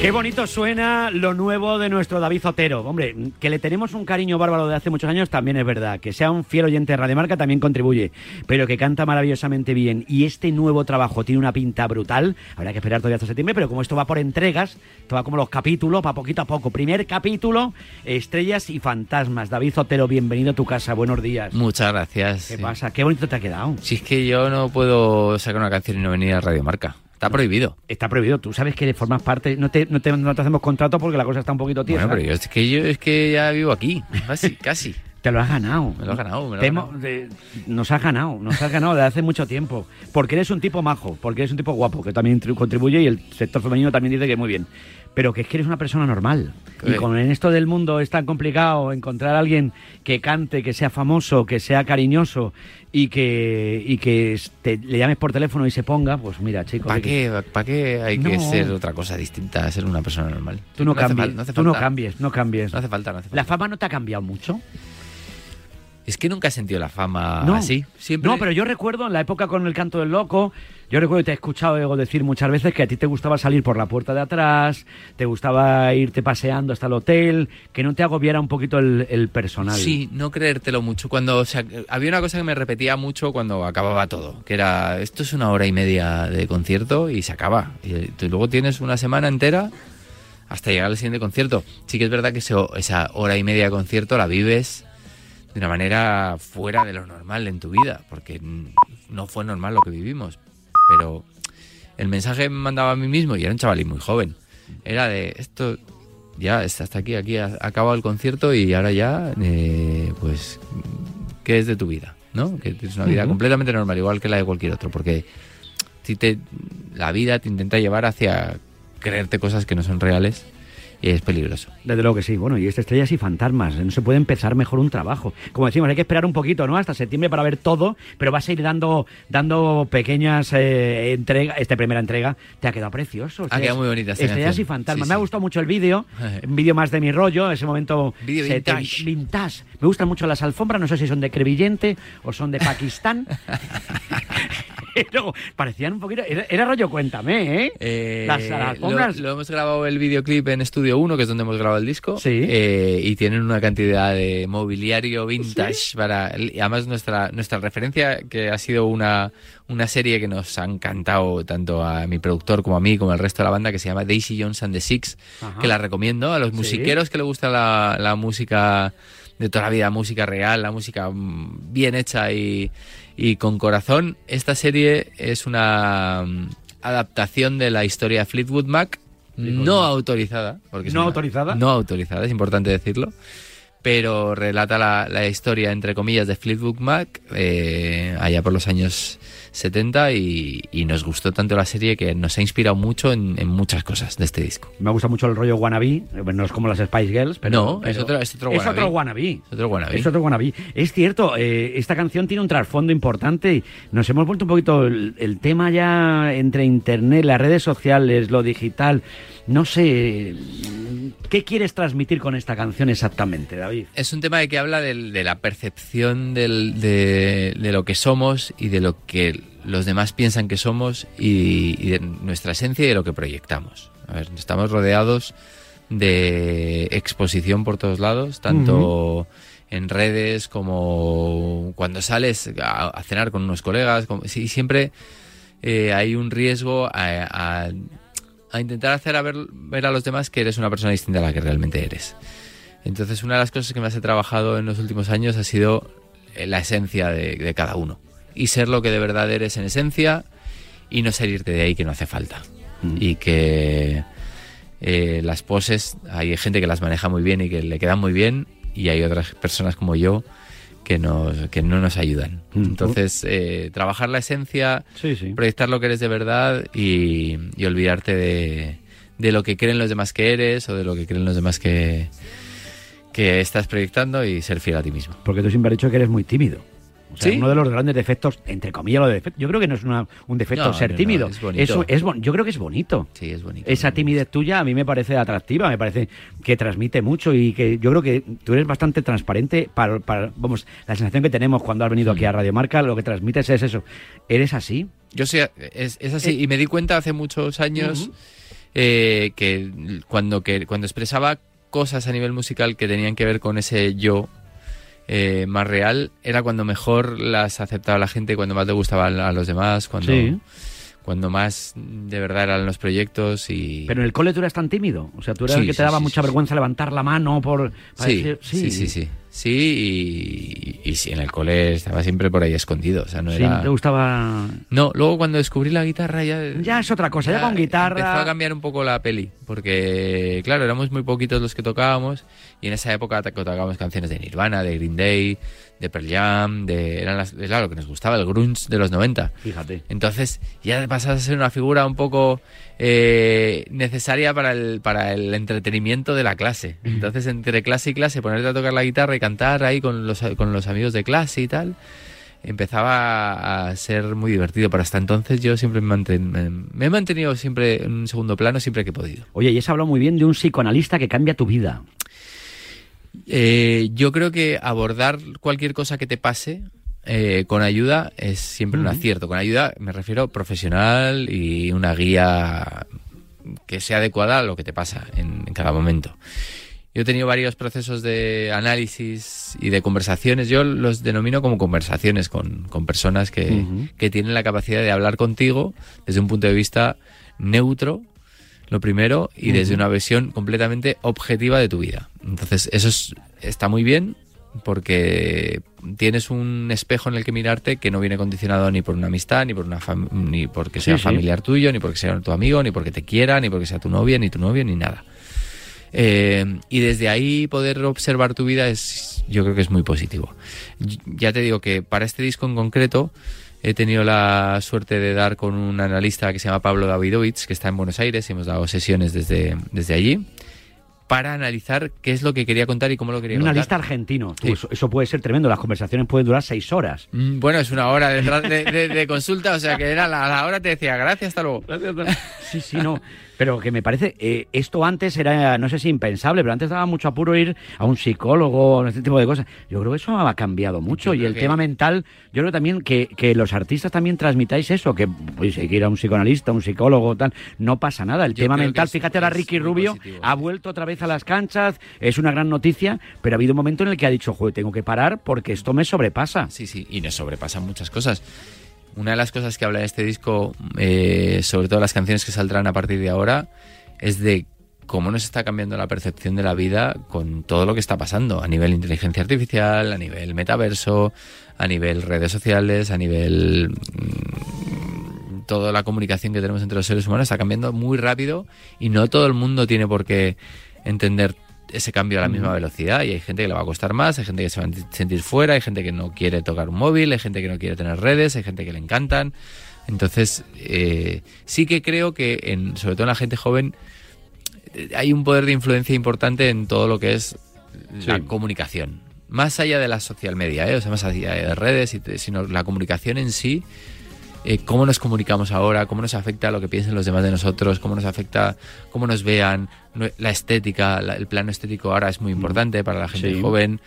Qué bonito suena lo nuevo de nuestro David Zotero. Hombre, que le tenemos un cariño bárbaro de hace muchos años también es verdad. Que sea un fiel oyente de Radio Marca también contribuye. Pero que canta maravillosamente bien. Y este nuevo trabajo tiene una pinta brutal. Habrá que esperar todavía hasta septiembre, pero como esto va por entregas, esto va como los capítulos, va poquito a poco. Primer capítulo, Estrellas y Fantasmas. David Zotero, bienvenido a tu casa. Buenos días. Muchas gracias. ¿Qué sí. pasa? Qué bonito te ha quedado. Si es que yo no puedo sacar una canción y no venir a Radio Marca. Está prohibido. Está prohibido. Tú sabes que formas parte. No te, no te, no te hacemos contrato porque la cosa está un poquito tiesa. Bueno, pero yo, es que yo es que ya vivo aquí. Casi, casi. Te lo has ganado. Me lo has ganado, me lo has hemos- ganado. de- nos has ganado, nos has ganado desde hace mucho tiempo. Porque eres un tipo majo, porque eres un tipo guapo, que también tri- contribuye y el sector femenino también dice que muy bien. Pero que es que eres una persona normal. Y con en esto del mundo es tan complicado encontrar a alguien que cante, que sea famoso, que sea cariñoso y que, y que te- le llames por teléfono y se ponga, pues mira, chicos. ¿Para hay que- qué, ¿Para qué hay que No. ser otra cosa distinta a ser una persona normal? Tú no, hace cambies, no hace tú no cambies, no cambies. No hace falta, no hace falta. ¿La fama no te ha cambiado mucho? Es que nunca he sentido la fama No. así. Siempre... No, pero yo recuerdo en la época con el canto del loco, yo recuerdo que te he escuchado Ego, decir muchas veces que a ti te gustaba salir por la puerta de atrás, te gustaba irte paseando hasta el hotel, que no te agobiara un poquito el, el personal. Sí, no creértelo mucho. Cuando o sea, había una cosa que me repetía mucho cuando acababa todo, que era esto es una hora y media de concierto y se acaba. Y, tú luego tienes una semana entera hasta llegar al siguiente concierto. Sí que es verdad que esa hora y media de concierto la vives de una manera fuera de lo normal en tu vida, porque no fue normal lo que vivimos. Pero el mensaje me mandaba a mí mismo, y era un chavalín muy joven, era de esto ya está hasta aquí, aquí ha acabado el concierto y ahora ya, eh, pues, ¿qué es de tu vida? ¿No? Que tienes una vida completamente normal, igual que la de cualquier otro, porque si te, la vida te intenta llevar hacia creerte cosas que no son reales es peligroso. Desde luego que sí. Bueno, y este Estrellas y Fantasmas. No se puede empezar mejor un trabajo. Como decimos, hay que esperar un poquito, ¿no? Hasta septiembre para ver todo, pero vas a ir dando, dando pequeñas eh, entregas. Esta primera entrega te ha quedado precioso. Ha quedado muy bonita esta Estrellas canción. y Fantasmas. Sí, Me ha gustado mucho el vídeo. Un vídeo más de mi rollo, ese momento. Vídeo vintage. vintage. Me gustan mucho las alfombras, no sé si son de Crevillente o son de Pakistán. Pero parecían un poquito. Era, era rollo, cuéntame, ¿eh? Eh, las, las. Lo, lo hemos grabado el videoclip en Estudio 1, que es donde hemos grabado el disco. Sí. Eh, y tienen una cantidad de mobiliario vintage para. Además, nuestra, nuestra referencia, que ha sido una, una serie que nos ha encantado tanto a mi productor como a mí, como al resto de la banda, que se llama Daisy Jones and the Six, Ajá. que la recomiendo a los Sí. musiqueros que le gusta la, la música de toda la vida, música real, la música mm, bien hecha y, y con corazón. Esta serie es una mm, adaptación de la historia de Fleetwood Mac, no autorizada. Porque ¿No autorizada? No autorizada, es importante decirlo. Pero relata la, la historia, entre comillas, de Fleetwood Mac eh, allá por los años 70 y, y nos gustó tanto la serie que nos ha inspirado mucho en, en muchas cosas de este disco. Me gusta mucho el rollo wannabe, eh, bueno, no es como las Spice Girls, pero... No, es otro- es otro Es wannabe. otro wannabe. Es otro wannabe. Es otro wannabe. Es cierto, eh, esta canción tiene un trasfondo importante y nos hemos vuelto un poquito el, el tema ya entre internet, las redes sociales, lo digital. No sé, ¿qué quieres transmitir con esta canción exactamente, David? Es un tema de que habla de, la percepción del- de, de lo que somos y de lo que los demás piensan que somos y, y de nuestra esencia y de lo que proyectamos. A ver, estamos rodeados de exposición por todos lados, tanto en redes como cuando sales a, a cenar con unos colegas. como- sí, siempre eh, hay un riesgo a, a- a intentar hacer a ver, ver a los demás que eres una persona distinta a la que realmente eres. Entonces, una de las cosas que más he trabajado en los últimos años ha sido eh, la esencia de, de cada uno. Y ser lo que de verdad eres en esencia y no salirte de ahí que no hace falta. Y que eh, las poses, hay gente que las maneja muy bien y que le quedan muy bien, y hay otras personas como yo que, nos, que no nos ayudan. Mm. Entonces, eh, trabajar la esencia, Sí, sí. proyectar lo que eres de verdad y, y olvidarte de, de lo que creen los demás que eres o de lo que creen los demás que, que estás proyectando y ser fiel a ti mismo. Porque tú siempre has dicho que eres muy tímido. O sea, Sí. uno de los grandes defectos, entre comillas, lo de defecto. Yo creo que no es una- un defecto No, ser no, no, tímido. es es bon- yo creo que es bonito. Sí, es bonito. Esa timidez tuya a mí me parece atractiva, me parece que transmite mucho y que yo creo que tú eres bastante transparente para, para- vamos, la sensación que tenemos cuando has venido aquí a Radio Marca, lo que transmites es eso. ¿Eres así? Yo sé, es, es así. y me di cuenta hace muchos años eh, que cuando, que cuando expresaba cosas a nivel musical que tenían que ver con ese yo eh, más real, era cuando mejor las aceptaba la gente, cuando más le gustaban a los demás, cuando. Cuando más de verdad eran los proyectos y... Pero en el cole tú eras tan tímido, o sea, tú eras Sí, el que te sí, daba sí, mucha vergüenza levantar la mano por... para Sí, decir- sí, sí, sí. Sí, y, y sí, en el cole estaba siempre por ahí escondido. O sea, no Sí, era... te gustaba... No, luego cuando descubrí la guitarra ya... Ya es otra cosa, ya, con guitarra... Empezó a cambiar un poco la peli, porque, claro, éramos muy poquitos los que tocábamos, y en esa época to- tocábamos canciones de Nirvana, de Green Day, de Pearl Jam, de... Eran las, era lo que nos gustaba, el grunge de los 90. Fíjate. Entonces ya pasas a ser una figura un poco eh, necesaria para el, para el entretenimiento de la clase. Entonces entre clase y clase ponerte a tocar la guitarra y cantar ahí con los, con los amigos de clase y tal, empezaba a ser muy divertido. Pero hasta entonces yo siempre me, manten- me- me he mantenido siempre en un segundo plano siempre que he podido. Oye, y has hablado muy bien de un psicoanalista que cambia tu vida. Eh, yo creo que abordar cualquier cosa que te pase eh, con ayuda es siempre un acierto. Con ayuda me refiero profesional y una guía que sea adecuada a lo que te pasa en, en cada momento. Yo he tenido varios procesos de análisis y de conversaciones. Yo los denomino como conversaciones con, con personas que, que tienen la capacidad de hablar contigo desde un punto de vista neutro, lo primero, y desde una visión completamente objetiva de tu vida. Entonces, eso es- está muy bien porque tienes un espejo en el que mirarte que no viene condicionado ni por una amistad, ni por una ni porque sea Sí, sí. familiar tuyo, ni porque sea tu amigo, ni porque te quiera, ni porque sea tu novia, ni tu novio, ni nada. Eh, y desde ahí poder observar tu vida es, yo creo que es muy positivo. Ya te digo que para este disco en concreto he tenido la suerte de dar con un analista que se llama Pablo Davidovich, que está en Buenos Aires y hemos dado sesiones desde, desde allí para analizar qué es lo que quería contar y cómo lo quería Un contar. analista argentino. Sí. eso, eso puede ser tremendo. Las conversaciones pueden durar seis horas. Mm, Bueno, es una hora de, de- de consulta, o sea que era la, a la hora te decía gracias, hasta luego. Sí, sí, no. Pero que me parece, eh, esto antes era, no sé si impensable, pero antes daba mucho apuro ir a un psicólogo, este tipo de cosas. Yo creo que eso ha cambiado mucho. Y el que- tema mental, yo creo también que, que los artistas también transmitáis eso, que pues, hay que ir a un psicoanalista, un psicólogo, tal. No pasa nada. El Yo tema mental, es- fíjate ahora Ricky Rubio, positivo, ha vuelto otra vez a las canchas, es una gran noticia, pero ha habido un momento en el que ha dicho, joder, tengo que parar porque esto me sobrepasa. Sí, sí, y nos sobrepasan muchas cosas. Una de las cosas que habla de este disco, eh, sobre todo las canciones que saldrán a partir de ahora, es de cómo nos está cambiando la percepción de la vida con todo lo que está pasando a nivel inteligencia artificial, a nivel metaverso, a nivel redes sociales, a nivel mm, toda la comunicación que tenemos entre los seres humanos. Está cambiando muy rápido y no todo el mundo tiene por qué entender ese cambio a la misma velocidad y hay gente que le va a costar más, hay gente que se va a sentir fuera, hay gente que no quiere tocar un móvil, hay gente que no quiere tener redes, hay gente que le encantan. Entonces, eh, sí que creo que, en, sobre todo en la gente joven, eh, hay un poder de influencia importante en todo lo que es la comunicación. Más allá de la social media, ¿eh? o sea, más allá de redes, sino la comunicación en sí, eh, cómo nos comunicamos ahora, cómo nos afecta lo que piensen los demás de nosotros, cómo nos afecta, cómo nos vean, la estética, la- el plano estético ahora es muy importante para la gente Sí. joven.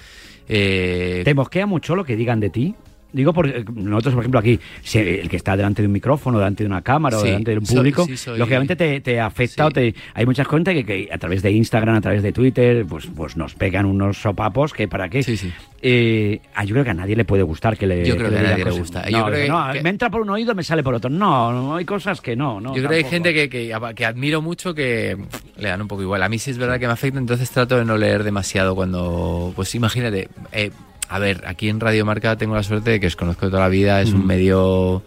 Eh, ¿Te mosquea mucho lo que digan de ti? Digo, porque nosotros, por ejemplo, aquí, si el que está delante de un micrófono, delante de una cámara o delante de un soy- público, sí, soy- lógicamente te, te afecta Sí. o te... Hay muchas cuentas que, que a través de Instagram, a través de Twitter, pues, pues nos pegan unos sopapos que para qué. Sí, sí. Eh, ah, yo creo que a nadie le puede gustar que le Yo creo que a digan nadie le gusta. No, Yo creo dice, que- no, que- me entra por un oído, me sale por otro. No, no, hay cosas que no. no Yo creo que hay gente que, que, que admiro mucho que le dan un poco igual. A mí sí es verdad que me afecta, entonces trato de no leer demasiado cuando... Pues imagínate, eh, a ver, aquí en Radio Marca tengo la suerte de que os conozco de toda la vida, es un Mm. medio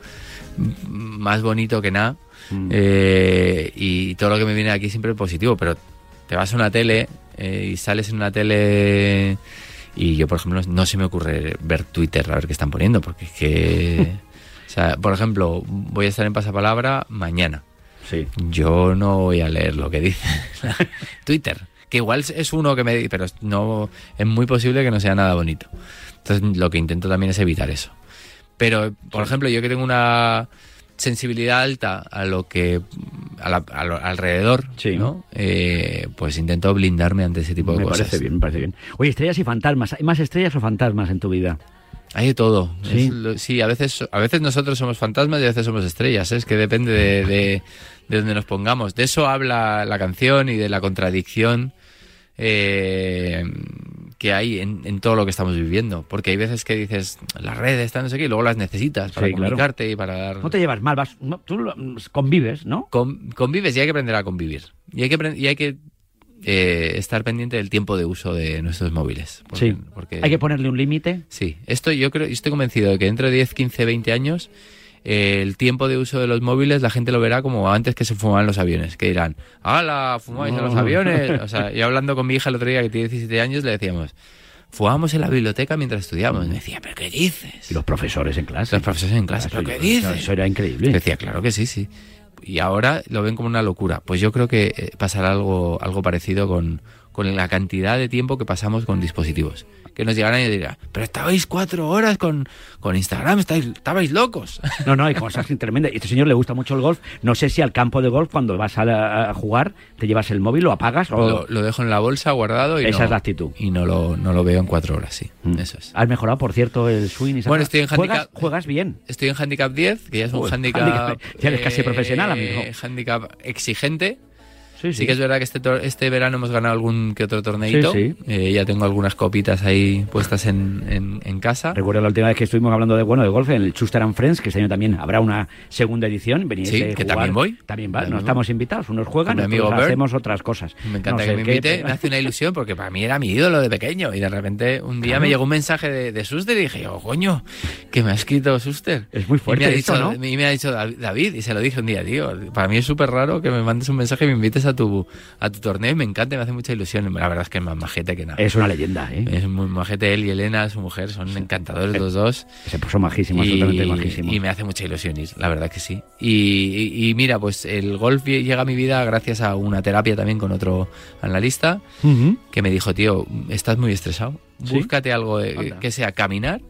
más bonito que nada. Mm. Eh, y todo lo que me viene aquí siempre es positivo, pero te vas a una tele eh, y sales en una tele Y yo, por ejemplo, no se me ocurre ver Twitter a ver qué están poniendo, porque es que... o sea, por ejemplo, voy a estar en pasapalabra mañana. Sí. Yo no voy a leer lo que dice Twitter, que igual es uno que me pero no es muy posible que no sea nada bonito. Entonces, lo que intento también es evitar eso. Pero, por ejemplo, yo que tengo una sensibilidad alta a lo que a la- a lo- alrededor, Sí. ¿no? Eh, pues intento blindarme ante ese tipo de Me cosas. parece bien, me parece bien. Oye, estrellas y fantasmas. ¿Hay más estrellas o fantasmas en tu vida? Hay de todo. Sí. Lo- sí, a veces, a veces nosotros somos fantasmas y a veces somos estrellas. ¿eh? Es que depende de, de, de donde nos pongamos. De eso habla la canción y de la contradicción eh, que hay en, en todo lo que estamos viviendo. Porque hay veces que dices, las redes, están no sé qué, y luego las necesitas para Sí, claro. comunicarte y para dar... No te llevas mal, vas, no, tú convives, ¿no? Con- convives y hay que aprender a convivir. Y hay que, y hay que eh, estar pendiente del tiempo de uso de nuestros móviles. Porque- sí. porque- Hay que ponerle un límite. Sí, esto yo creo, estoy convencido de que dentro de 10, 15, 20 años eh, el tiempo de uso de los móviles la gente lo verá como antes que se fumaban los aviones, que dirán, ¡hala! ¿Fumáis en los No. aviones? O sea, yo hablando con mi hija el otro día que tiene 17 años le decíamos, fumábamos en la biblioteca mientras estudiábamos. Me decía, ¿pero qué dices? Y los profesores en clase. Los profesores en clase, Eso, ¿pero qué yo- dices? Eso era increíble. Decía, claro que sí, sí. Y ahora lo ven como una locura. Pues yo creo que eh, pasará algo, algo parecido con, con la cantidad de tiempo que pasamos con dispositivos. Que nos llegarán y dirán, pero estabais cuatro horas con, con Instagram, estáis, estabais locos. No, no, hay cosas tremendas. Y este señor le gusta mucho el golf. No sé si al campo de golf, cuando vas a, la- a jugar, te llevas el móvil, lo apagas o... Lo, lo dejo en la bolsa guardado y, Esa no, es la actitud. y no, lo, no lo veo en cuatro horas, sí. Mm. Eso es. Has mejorado, por cierto, el swing. y Bueno, estoy en ¿Juegas, handicap- juegas bien. Estoy en handicap 10, que ya es un handicap... handicap. Ya eres casi profesional, amigo. Handicap exigente. Sí, Sí que es verdad que este, este verano hemos ganado algún que otro torneito. Sí. Eh, ya tengo algunas copitas ahí puestas en, en- en casa. Recuerdo la última vez que estuvimos hablando de bueno de golf en el Chuster and Friends, que este año también habrá una segunda edición. Veníais Sí, que también voy. También va, no estamos invitados. Unos juegan, amigo Bert. hacemos otras cosas. Me encanta No que me invite, me hace una ilusión porque para mí era mi ídolo de pequeño y de repente un día Claro. me llegó un mensaje de, de Suster y dije, oh coño, que me ha escrito Suster. Es muy fuerte y me ha esto, dicho, ¿no? Y me ha dicho Dav- David y se lo dije un día, tío, para mí es súper raro que me mandes un mensaje y me invites a tu, a tu torneo y me encanta, y me hace mucha ilusión. La verdad es que es más majete que nada. Es una leyenda, ¿eh? Es muy majete él y Elena, su mujer, son encantadores los dos. Se puso majísimo, absolutamente majísimo. y me hace mucha ilusión ir, la verdad que sí. Y, y- y mira, pues el golf lle- llega a mi vida gracias a una terapia también con otro analista Ujú. que me dijo, tío, estás muy estresado, ¿Sí? búscate algo Anda. que sea caminar,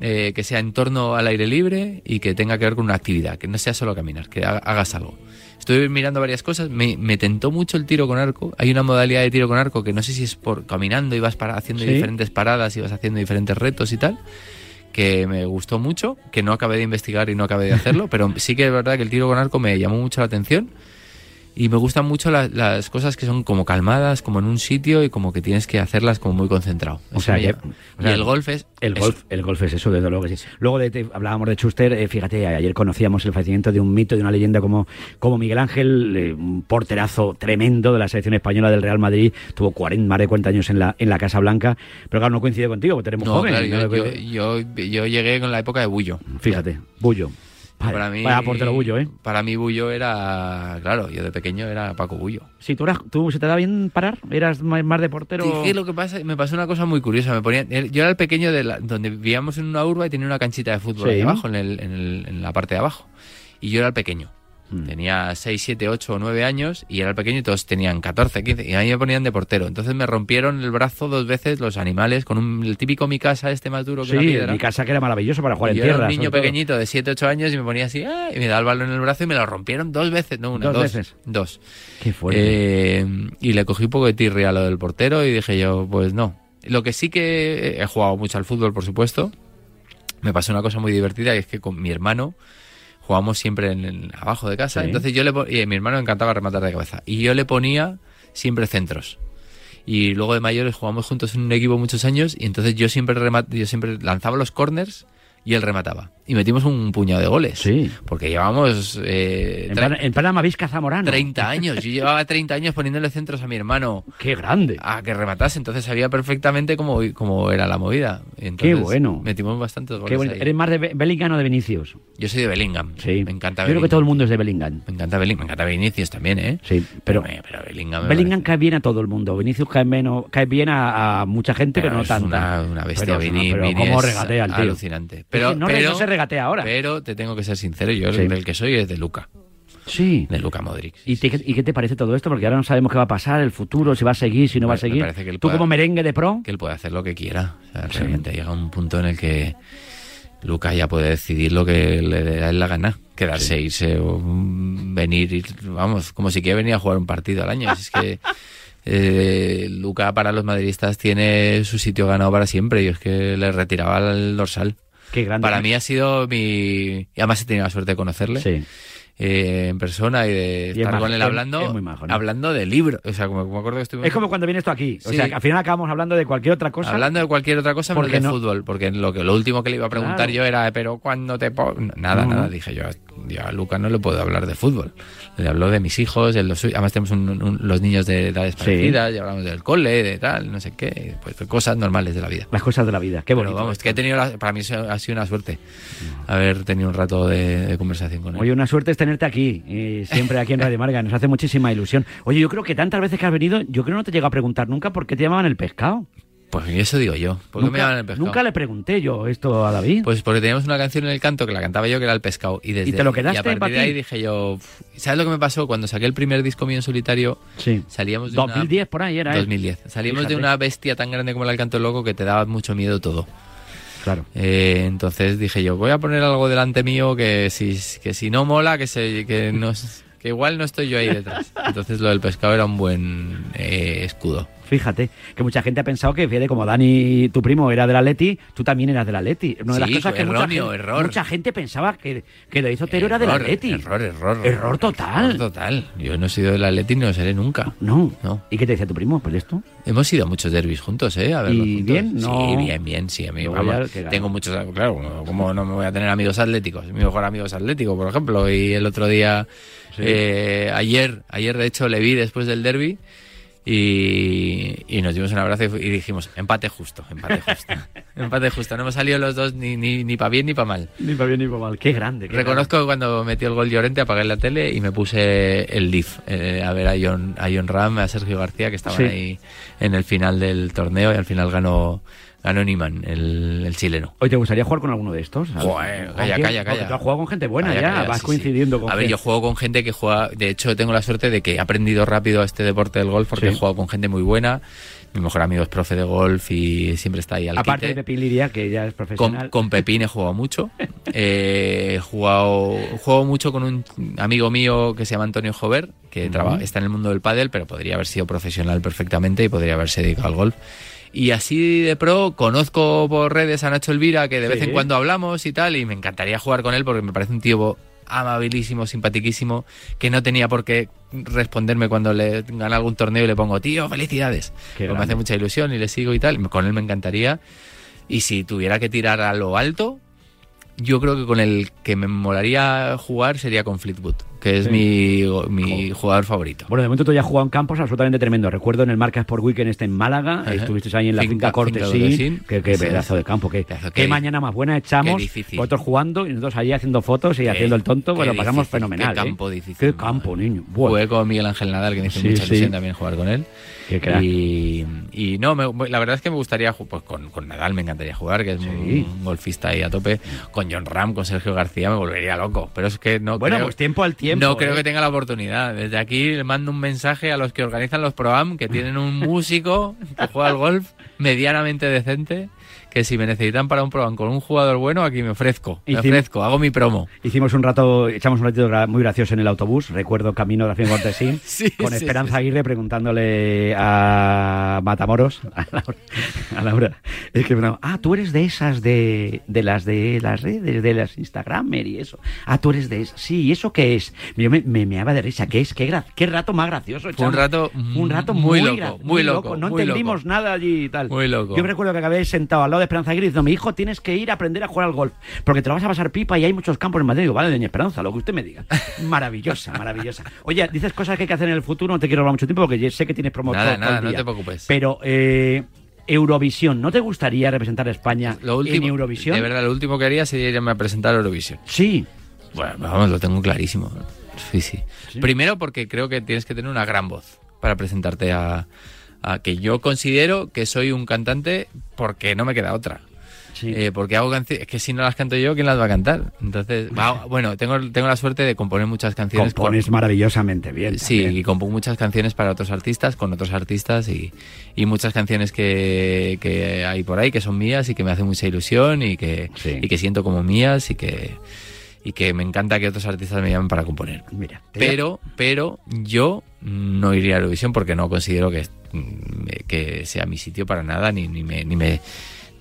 eh, que sea en torno al aire libre y que tenga que ver con una actividad, que no sea solo caminar, que ha- hagas algo. Estuve mirando varias cosas, me, me tentó mucho el tiro con arco. Hay una modalidad de tiro con arco que no sé si es por caminando y vas para, haciendo Sí. diferentes paradas y vas haciendo diferentes retos y tal, que me gustó mucho, que no acabé de investigar y no acabé de hacerlo, pero sí que es verdad que el tiro con arco me llamó mucho la atención y me gustan mucho la- las cosas que son como calmadas, como en un sitio y como que tienes que hacerlas como muy concentrado. O sea, me que- llama. o sea, y el golf es El eso. golf, el golf es eso, desde luego que sí. Luego de, te- hablábamos de Schuster, eh, fíjate, ayer conocíamos el fallecimiento de un mito, de una leyenda como, como Miguel Ángel, eh, un porterazo tremendo de la selección española del Real Madrid, tuvo 40, más de 40 años en la, en la Casa Blanca, pero claro, no coincide contigo, porque tenemos No, joven. claro, ¿no? yo, yo, yo- yo llegué con la época de Bullo. Fíjate, Bullo. Para mí, vaya portero Bullo, ¿eh? Para mí Bullo era, claro, yo de pequeño era Paco Bullo. Si tú, eras, tú se te da bien parar, eras más, más de portero. Lo que pasa, me pasó una cosa muy curiosa. Me ponían, yo era el pequeño de la- donde vivíamos en una urba y tenía una canchita de fútbol Sí. ahí abajo, en, el- en el- en la parte de abajo. Y yo era el pequeño. Mm. Tenía 6, 7, 8 o 9 años y era el pequeño y todos tenían 14, 15 y a mí me ponían de portero. Entonces me rompieron el brazo dos veces los animales con un, el típico mi casa este más duro que Sí, una piedra. mi casa que era maravilloso para jugar Y en yo era tierra. un niño todo. pequeñito de 7, 8 años y me ponía así ¡ah! y me daba el balón en el brazo y me lo rompieron dos veces, no una, ¿Dos dos. veces? Dos. Qué fuerte. Eh, y le cogí un poco de tirria a lo del portero y dije yo, pues no. Lo que sí que he jugado mucho al fútbol, por supuesto. Me pasó una cosa muy divertida y es que con mi hermano jugábamos siempre en, en- abajo de casa. Sí. Entonces yo le y a mi hermano le encantaba rematar de cabeza. Y yo le ponía siempre centros. Y luego de mayores jugamos juntos en un equipo muchos años y entonces yo siempre remat- yo siempre lanzaba los corners y él remataba. Y metimos un puñado de goles. Sí. Porque llevamos eh, En, plan, en plan Amavisca Zamorano. 30 años. Yo llevaba 30 años poniéndole centros a mi hermano Qué grande. a que rematase, entonces sabía perfectamente cómo, cómo era la movida. Entonces Qué bueno. Metimos bastantes goles. Qué bonito. ahí. ¿Eres más de Be- Bellingham o de Vinicius? Yo soy de Bellingham. Sí. Me encanta Yo creo que todo el mundo es de Bellingham. Me encanta Bellingham. Me encanta Vinicius también, ¿eh? Sí, pero pero Bellingham. Bellingham cae bien a todo el mundo. Vinicius cae, menos, cae bien a, a mucha gente, pero, Pero no es tanta. Una, una bestia, Pero, Vini, pero Vini cómo es regatea el tío. Alucinante. Pero, no, pero, no se regatea ahora. Pero te tengo que ser sincero, yo Sí. el que soy es de Luca. Sí. De Luca Modric. ¿Y, te- ¿Y qué te parece todo esto? Porque ahora no sabemos qué va a pasar, el futuro, si va a seguir, si no va a me seguir. parece que él Tú pueda- como merengue de pro, que él puede hacer lo que quiera. O sea, realmente llega un punto en el que Luca ya puede decidir lo que le dé la gana. Quedarse, irse o mm, venir, ir- vamos, como si quiere venir a jugar un partido al año. Es que eh, Luca para los madridistas tiene su sitio ganado para siempre. Yo es que le retiraba el dorsal. Qué grande. Para mí ha sido mi... Y además he tenido la suerte de conocerle. Sí. eh, en persona y de Y estar con él hablando, es muy majo, ¿no? hablando de libros. O sea, como, como me acuerdo que estuvimos Es como cuando vienes tú aquí. O Sí. sea, que al final acabamos hablando de cualquier otra cosa. Hablando de cualquier otra cosa, menos Porque de no- fútbol, porque lo que lo último que le iba a preguntar Claro. yo era, pero cuando te po-?" nada, No. nada, dije yo, yo a Lucas no le puedo hablar de fútbol. Le hablo de mis hijos, de los suyos. además tenemos un- un- los niños de edades Sí. parecidas, y hablamos del cole, de tal, no sé qué, pues cosas normales de la vida. Las cosas de la vida. Qué Pero bonito. vamos, que he tenido, la- para mí ha sido una suerte haber tenido un rato de, de conversación con él. Oye, una suerte es tenerte aquí, y siempre aquí en Radio Marga, nos hace muchísima ilusión. Oye, yo creo que tantas veces que has venido, yo creo que no te llega a preguntar nunca por qué te llamaban el pescado. Pues eso digo yo. ¿Por qué nunca, me llaman el pescado? nunca le pregunté yo esto a David. Pues porque teníamos una canción en el canto que la cantaba yo que era el pescado. Y, desde, ¿Y te lo quedaste a partir pa' de ahí dije yo. ¿sabes lo que me pasó? Cuando saqué el primer disco mío en solitario, sí. salíamos de 2010 por ahí era. una... ¿eh? 2010. Salimos Fíjate. de una bestia tan grande como la del canto loco que te daba mucho miedo todo. Claro. Eh, entonces dije yo, voy a poner algo delante mío que si, que si no mola, que, se, que, no, que igual no estoy yo ahí detrás. Entonces lo del pescado era un buen eh, escudo. Fíjate, que mucha gente ha pensado que, fíjate, como Dani, tu primo, era del Atleti, tú también eras del Atleti. Una de las Sí, cosas que mucha erróneo, gente, error. mucha gente pensaba que, que David Otero era del Error, Atleti. Error, error. Error total. Error total. Yo no he sido del Atleti ni lo seré nunca. No. No. ¿Y qué te decía tu primo? Pues esto. Hemos ido a muchos derbis juntos, ¿eh? A verlos ¿Y juntos. bien? No. Sí, bien, bien, sí. A mí, vamos, tengo muchos... Claro, como no me voy a tener amigos atléticos? Mi mejor amigo es atlético, por ejemplo. Y el otro día... Sí. eh, ayer, ayer de hecho le vi después del derby y, y nos dimos un abrazo y, dijimos, empate justo, empate justo. empate justo. No hemos salido los dos ni, ni, ni para bien ni para mal. Ni para bien ni para mal. Qué grande. qué Reconozco que cuando metió el gol Llorente apagué la tele y me puse el Leaf eh, a ver a John, a John Ram, a Sergio García que estaban Sí. ahí en el final del torneo y al final ganó, ganó Niman, el, el chileno. Hoy te gustaría jugar con alguno de estos? Joder, ¿Con calla, calla, Porque calla. tú has jugado con gente buena Calla, ya, calla, vas sí, coincidiendo sí. con A ver, gente. yo juego con gente que juega. De hecho, tengo la suerte de que he aprendido rápido a este deporte del golf porque Sí. he jugado con gente muy buena. Mi mejor amigo es profe de golf y siempre está ahí al Aparte quite. de Pepín Liria, que ya es Con, profesional. con Pepín he jugado mucho. Eh, he jugado, juego mucho con un amigo mío que se llama Antonio Jover, que traba- está en el mundo del pádel, pero podría haber sido profesional perfectamente y podría haberse dedicado al golf. Y así de pro, conozco por redes a Nacho Elvira, que de vez en cuando hablamos y tal, y me encantaría jugar con él porque me parece un tío amabilísimo, simpatiquísimo, que no tenía por qué responderme cuando le gana algún torneo y le pongo, tío, felicidades. Qué Pues me hace mucha ilusión y le sigo y tal. Con él me encantaría. Y si tuviera que tirar a lo alto, yo creo que con el que me molaría jugar sería con Fleetwood, que es Sí. mi, mi jugador favorito. Bueno, de momento tú ya has jugado en campos absolutamente tremendo. Recuerdo en el Marca Sport Weekend este en Málaga, Ajá. estuviste ahí en la Finca- finca, Cortesín, que Sí. pedazo de campo, qué qué- mañana más buena echamos, qué vosotros jugando y nosotros allí haciendo fotos y haciendo el tonto, qué bueno, pasamos difícil, fenomenal. qué ¿eh? campo difícil, Qué campo, niño. Buah, Jugué con Miguel Ángel Nadal, que me hizo mucha ilusión también jugar con él. Qué crack. Y, y no, me- la verdad es que me gustaría, pues con, con Nadal me encantaría jugar, que es Sí. un golfista ahí a tope. Con John Ram, con Sergio García me volvería loco. Pero es que no Bueno, creo, pues tiempo al tiempo. No creo ¿eh? que tenga la oportunidad. Desde aquí le mando un mensaje a los que organizan los ProAm, que tienen un músico que juega al golf medianamente decente, que si me necesitan para un ProAm con un jugador bueno, aquí me ofrezco. Me ofrezco, hago mi promo. Hicimos un rato, echamos un ratito muy gracioso en el autobús, recuerdo camino de la Cortesín, Sí, con sí, Esperanza sí. Aguirre preguntándole a Matamoros, a Laura, a Laura, es que, bueno, ah, tú eres de esas de, de las de las redes, de las Instagramer y eso. Ah, tú eres de esas. Sí, ¿y eso qué es? Yo me, me meaba de risa, ¿qué es? ¿Qué, qué rato más gracioso? Fue un rato un rato muy muy, loco, muy loco, No muy entendimos loco. nada allí y tal. Muy loco. Yo me recuerdo que acabé sentado al lado de Esperanza Aguirre diciendo, mi hijo tienes que ir a aprender a jugar al golf, porque te lo vas a pasar pipa y hay muchos campos en Madrid. Digo, vale, doña Esperanza, lo que usted me diga. Maravillosa, maravillosa. Oye, dices cosas que hay que hacer en el futuro, no te quiero hablar mucho tiempo porque sé que tienes promotor. Nada, nada, no te preocupes. Pero, eh, Eurovisión, ¿no te gustaría representar a España Lo último, en Eurovisión? De verdad, lo último que haría sería irme a presentar a Eurovisión. Sí. Bueno, vamos, lo tengo clarísimo. Sí, sí, Sí. Primero porque creo que tienes que tener una gran voz para presentarte a, a que yo considero que soy un cantante porque no me queda otra. Sí. Eh, porque hago canciones, es que si no las canto yo, ¿quién las va a cantar? Entonces, va- bueno, tengo, tengo la suerte de componer muchas canciones. con- Compones maravillosamente bien. Sí, también. y compongo muchas canciones para otros artistas, con otros artistas y, y muchas canciones que, que hay por ahí que son mías y que me hacen mucha ilusión y que, Sí. y que siento como mías y que, y que me encanta que otros artistas me llamen para componer. Mira, Pero, pero yo no iría a Eurovisión porque no considero que, que sea mi sitio para nada, ni, ni me, ni me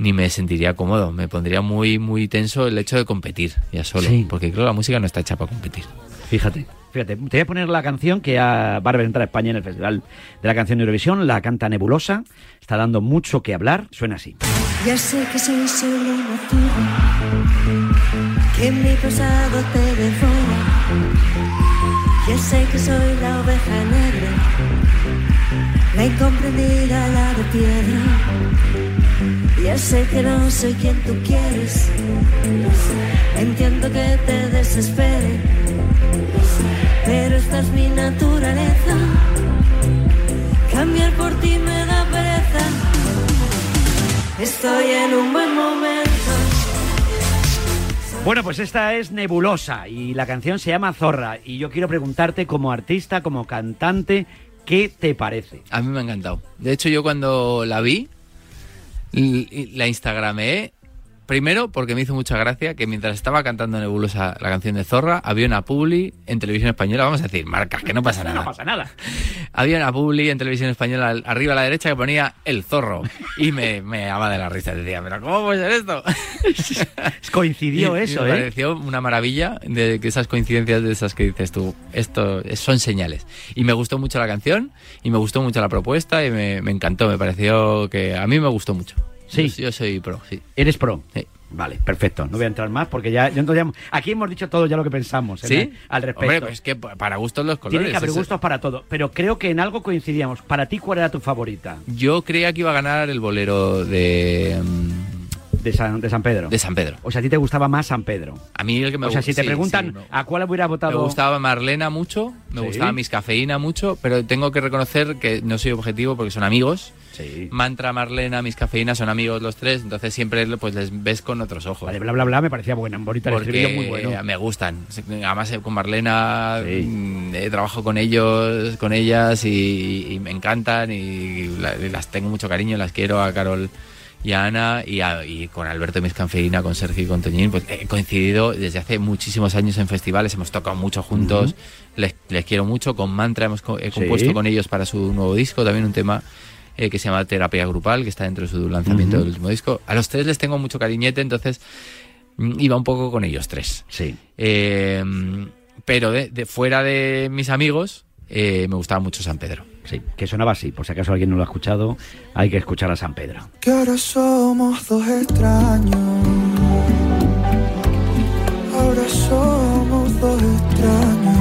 ni me sentiría cómodo. Me pondría muy, muy tenso el hecho de competir, ya solo. Sí. Porque creo que la música no está hecha para competir. Fíjate, fíjate, te voy a poner la canción que va a representar a España en el Festival de la Canción de Eurovisión, la canta Nebulosa, está dando mucho que hablar, suena así. Ya sé que soy solo motivo que mi pasado te devora. Ya sé que soy la oveja negra, la incomprendida, la de piedra. Ya sé que no soy quien tú quieres. Entiendo que te desespere, pero esta es mi naturaleza. Cambiar por ti me da pereza. Estoy en un buen momento. Bueno, pues esta es Nebulosa y la canción se llama Zorra y yo quiero preguntarte como artista, como cantante, ¿qué te parece? A mí me ha encantado. De hecho, yo cuando la vi, la instagramé. Primero, porque me hizo mucha gracia que mientras estaba cantando Nebulosa la canción de Zorra, había una publi en televisión española. Vamos a decir, marcas, que no pasa nada. No pasa nada. Había una publi en televisión española arriba a la derecha que ponía El Zorro. Y me, me daba de la risa. Decía, ¿pero cómo puede ser esto? Coincidió Y- y eso, me ¿eh? pareció una maravilla de que esas coincidencias de esas que dices tú, esto es- son señales. Y me gustó mucho la canción, y me gustó mucho la propuesta, y me, me encantó, me pareció que a mí me gustó mucho. Sí. Yo, yo soy pro, sí. Eres pro. Sí. Vale, perfecto. No voy a entrar más porque ya, ya entonces ya- aquí hemos dicho todo ya lo que pensamos ¿eh? ¿Sí? al respecto. Hombre, pues que pa- para gustos los colores. Tiene que haber gustos para todo, pero creo que en algo coincidíamos. Para ti, ¿cuál era tu favorita Yo creía que iba a ganar el bolero de, mm, de San, de San Pedro? de San Pedro. O sea, a ti te gustaba más San Pedro. A mí el que me o sea, si te sí, preguntan sí, me- a cuál hubiera Me votado... gustaba Marlena mucho, me Sí. gustaba Miss Cafeína mucho, pero tengo que reconocer que no soy objetivo porque son amigos. Sí. Mantra, Marlena, Miss Cafeína son amigos los tres, entonces siempre pues les ves con otros ojos. Vale, bla, bla, bla, me parecía buena, bonita el porque muy bueno. me gustan. Además, eh, con Marlena mm, he trabajado con ellos, con ellas y, y me encantan y las tengo mucho cariño, las quiero a Carol y a Ana y, a- y con Alberto Miss Cafeína, con Sergio y con Toñín, pues he coincidido desde hace muchísimos años en festivales, hemos tocado mucho juntos, les, les quiero mucho, con Mantra hemos co- he Sí. compuesto con ellos para su nuevo disco, también un tema eh, que se llama Terapia Grupal, que está dentro de su lanzamiento del último disco. A los tres les tengo mucho cariñete, entonces mm, iba un poco con ellos tres. Sí. Eh, pero de, de fuera de mis amigos, eh, me gustaba mucho San Pedro. Sí, que sonaba así, por si acaso alguien no lo ha escuchado, hay que escuchar a San Pedro. Que ahora somos dos extraños. Ahora somos dos extraños.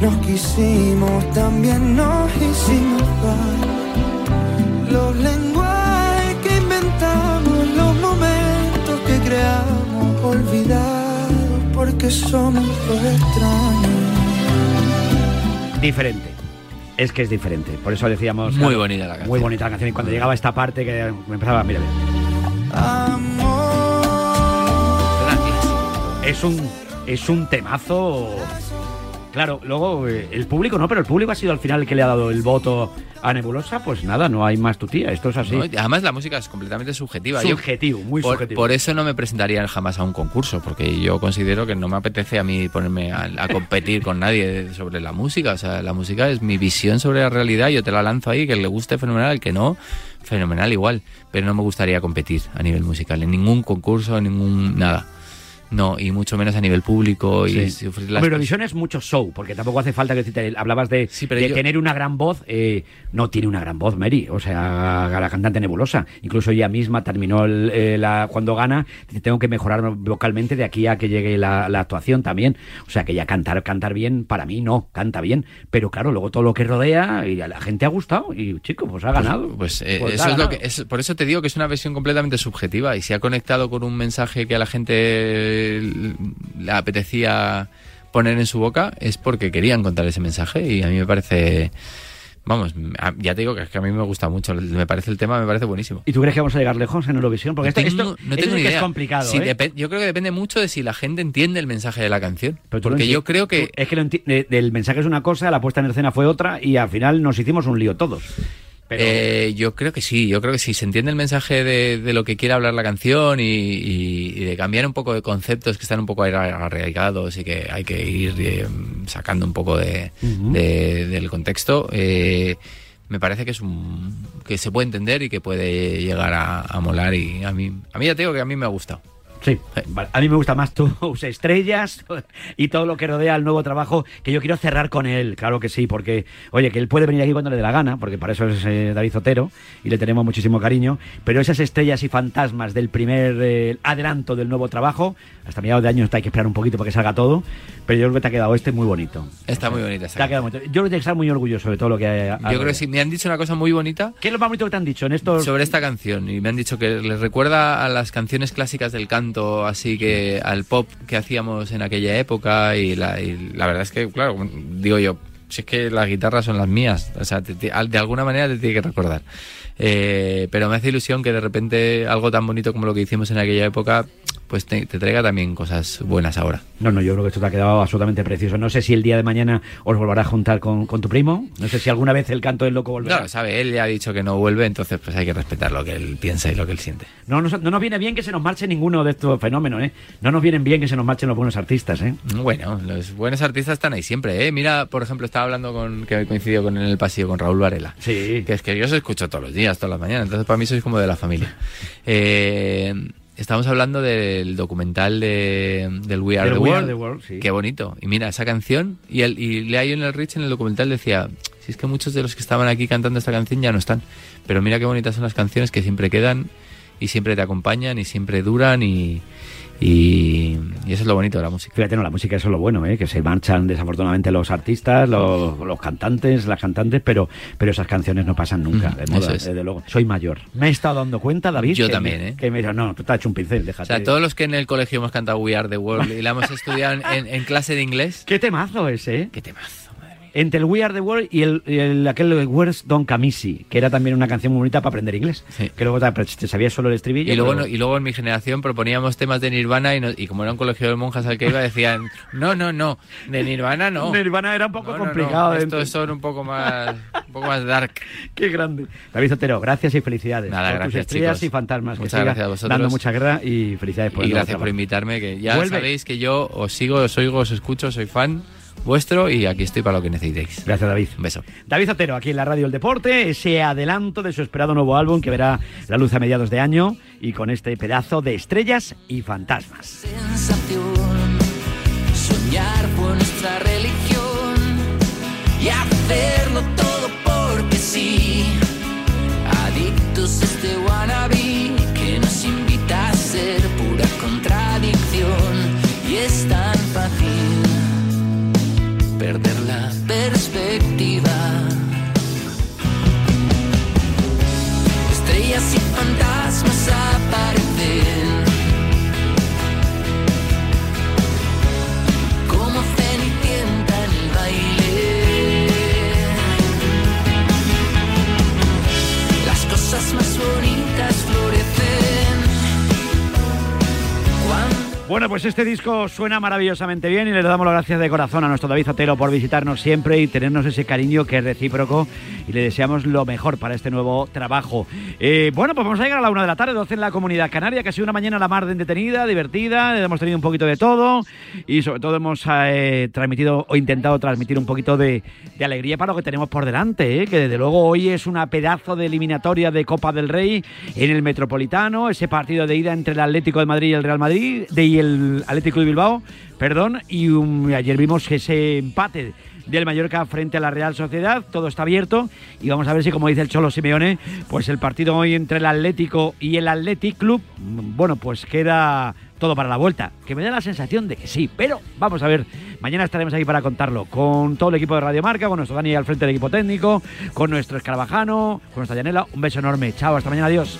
Nos quisimos, también nos hicimos daño. Los lenguajes que inventamos, los momentos que creamos, olvidados porque somos dos extraños. Diferente. Es que es diferente. Por eso decíamos. Muy bonita la canción. Muy bonita la canción. Y cuando llegaba esta parte que me empezaba, mira, Amor. es un, es un temazo. Claro, luego eh, el público no, pero el público ha sido al final el que le ha dado el voto a Nebulosa, pues nada, no hay más tu tía, esto es así. Además, la música es completamente subjetiva. Yo- subjetivo, muy por, subjetivo. por eso no me presentaría jamás a un concurso, porque yo considero que no me apetece a mí ponerme a, a competir con nadie sobre la música. O sea, la música es mi visión sobre la realidad, yo te la lanzo ahí, que le guste fenomenal, que no, fenomenal igual. Pero no me gustaría competir a nivel musical, en ningún concurso, en ningún nada. No, y mucho menos a nivel público y Sí. las Hombre, Eurovisión es mucho show, porque tampoco hace falta que hablabas de, Sí, pero de yo- tener una gran voz, eh, no tiene una gran voz Mary, o sea, la cantante nebulosa, incluso ella misma terminó el- eh, la, cuando gana, tengo que mejorar vocalmente de aquí a que llegue la, la actuación también, o sea, que ya cantar, cantar bien, para mí no, canta bien, pero claro, luego todo lo que rodea y a la gente ha gustado y chico, pues ha ganado. Pues, eh, Pues eso ha es lo que es, por eso te digo que es una versión completamente subjetiva y si ha conectado con un mensaje que a la gente le apetecía poner en su boca es porque querían contar ese mensaje y a mí me parece vamos, ya te digo que, es que a mí me gusta mucho, me parece el tema, me parece buenísimo. ¿Y tú crees que vamos a llegar lejos en Eurovisión? Porque esto, no tengo, esto- no que idea. es complicado, ¿eh? yo creo que depende mucho de si la gente entiende el mensaje de la canción. Pero Porque yo creo que Es que lo del mensaje es una cosa, la puesta en escena fue otra y al final nos hicimos un lío todos. Pero, Eh, yo creo que sí, yo creo que sí. Se entiende el mensaje de, de lo que quiere hablar la canción y, y- y de cambiar un poco de conceptos que están un poco arra- arraigados y que hay que ir eh, sacando un poco de, del contexto. eh, me parece que es un que se puede entender y que puede llegar a, a molar y a mí a mí ya te digo que a mí me ha gustado. Sí, vale. a mí me gusta más tus estrellas y todo lo que rodea al nuevo trabajo que yo quiero cerrar con él, claro que sí, porque, oye, que él puede venir aquí cuando le dé la gana, porque para eso es eh, David Zotero y le tenemos muchísimo cariño, pero esas estrellas y fantasmas del primer eh, adelanto del nuevo trabajo, hasta mediados de año hay que esperar un poquito para que salga todo, pero yo creo que te ha quedado este muy bonito. Está muy bonita esta Te ha quedado muy bonito. Yo creo que estar muy orgulloso de todo lo que ha- ha Yo creo que sí. Me han dicho una cosa muy bonita ¿Qué es lo más bonito que te han dicho en estos sobre esta canción y me han dicho que les recuerda a las canciones clásicas del canto, así que al pop que hacíamos en aquella época y la, y la verdad es que, claro, digo yo, si es que las guitarras son las mías, o sea, te- te- de alguna manera te tiene que recordar. Eh, pero me hace ilusión que de repente algo tan bonito como lo que hicimos en aquella época, pues te, te traiga también cosas buenas ahora. No, no, yo creo que esto te ha quedado absolutamente precioso. No sé si el día de mañana os volverá a juntar con, con tu primo. No sé si alguna vez el canto del loco volverá. No sabe, él ya ha dicho que no vuelve, entonces pues hay que respetar lo que él piensa y lo que él siente. No, nos- no nos viene bien que se nos marche ninguno de estos fenómenos, ¿eh? No nos vienen bien que se nos marchen los buenos artistas, ¿eh? Bueno, los buenos artistas están ahí siempre, ¿eh? Mira, por ejemplo, estaba hablando con, que coincidió con en el pasillo, con Raúl Varela. Sí. Que es que yo os escucho todos los días, todas las mañanas, entonces para mí sois como de la familia. Eh, estamos hablando del documental de, del We Are, Del the, We World. Are the World, sí. Qué bonito. Y mira, esa canción, y, el, y Lea en el Rich en el documental decía, si es que muchos de los que estaban aquí cantando esta canción ya no están, pero mira qué bonitas son las canciones que siempre quedan y siempre te acompañan y siempre duran y, y, y eso es lo bonito de la música. Fíjate, no, la música eso es lo bueno, ¿eh? Que se marchan desafortunadamente los artistas, los, los cantantes, las cantantes, pero, pero esas canciones no pasan nunca, de moda, es. desde luego. Soy mayor. Me he estado dando cuenta, David. Yo que también, me- ¿eh? Que me dijo, no, tú te has hecho un pincel, O déjate. sea, todos los que en el colegio hemos cantado We Are the World y la hemos estudiado en, en- clase de inglés. ¿Qué temazo ese, eh? Qué temazo. Entre el We Are the World y el, el- aquel Where's Don Camisi, que era también una canción muy bonita para aprender inglés. Sí. Que luego te, te sabías solo el estribillo. Y luego, pero- no- y luego en mi generación proponíamos temas de Nirvana y, no- y como era un colegio de monjas al que iba decían, no, no, no, de Nirvana no. Nirvana era un poco No, no, complicado. ¿eh? Estos son un poco más, un poco más dark. Qué grande. David Zotero, gracias y felicidades. Nada, por tus gracias, estrellas chicos. y fantasmas. que Muchas siga gracias a vosotros. Dando mucha guerra y felicidades por Y gracias por invitarme, que ya Vuelve. sabéis que yo os sigo, os oigo, os escucho, soy fan vuestro y aquí estoy para lo que necesitéis. Gracias, David. Un beso. David Zotero, aquí en la Radio El Deporte, ese adelanto de su esperado nuevo álbum que verá la luz a mediados de año y con este pedazo de estrellas y fantasmas. sensación. Soñar fue nuestra religión y hacerlo todo porque sí. Adictos a este wannabe que nos invita a ser pura contradicción. Y es tan perspectiva. Bueno, pues este disco suena maravillosamente bien y le damos las gracias de corazón a nuestro David Zotero por visitarnos siempre y tenernos ese cariño que es recíproco y le deseamos lo mejor para este nuevo trabajo. Eh, bueno, pues vamos a llegar a la una de la tarde, 12 en la Comunidad Canaria, que ha sido una mañana la mar de entretenida, divertida, hemos tenido un poquito de todo y sobre todo hemos eh, transmitido o intentado transmitir un poquito de, de alegría para lo que tenemos por delante, eh, que desde luego hoy es una pedazo de eliminatoria de Copa del Rey en el Metropolitano, ese partido de ida entre el Atlético de Madrid y el Real Madrid, de el Atlético de Bilbao, perdón, y um, ayer vimos ese empate del Mallorca frente a la Real Sociedad, todo está abierto y vamos a ver si como dice el Cholo Simeone, pues el partido hoy entre el Atlético y el Athletic Club, mm, bueno, pues queda todo para la vuelta, que me da la sensación de que sí, pero vamos a ver, mañana estaremos aquí para contarlo, con todo el equipo de Radio Marca, con nuestro Dani al frente del equipo técnico, con nuestro Escarabajano, con nuestra Yanela, un beso enorme, chao, hasta mañana, adiós.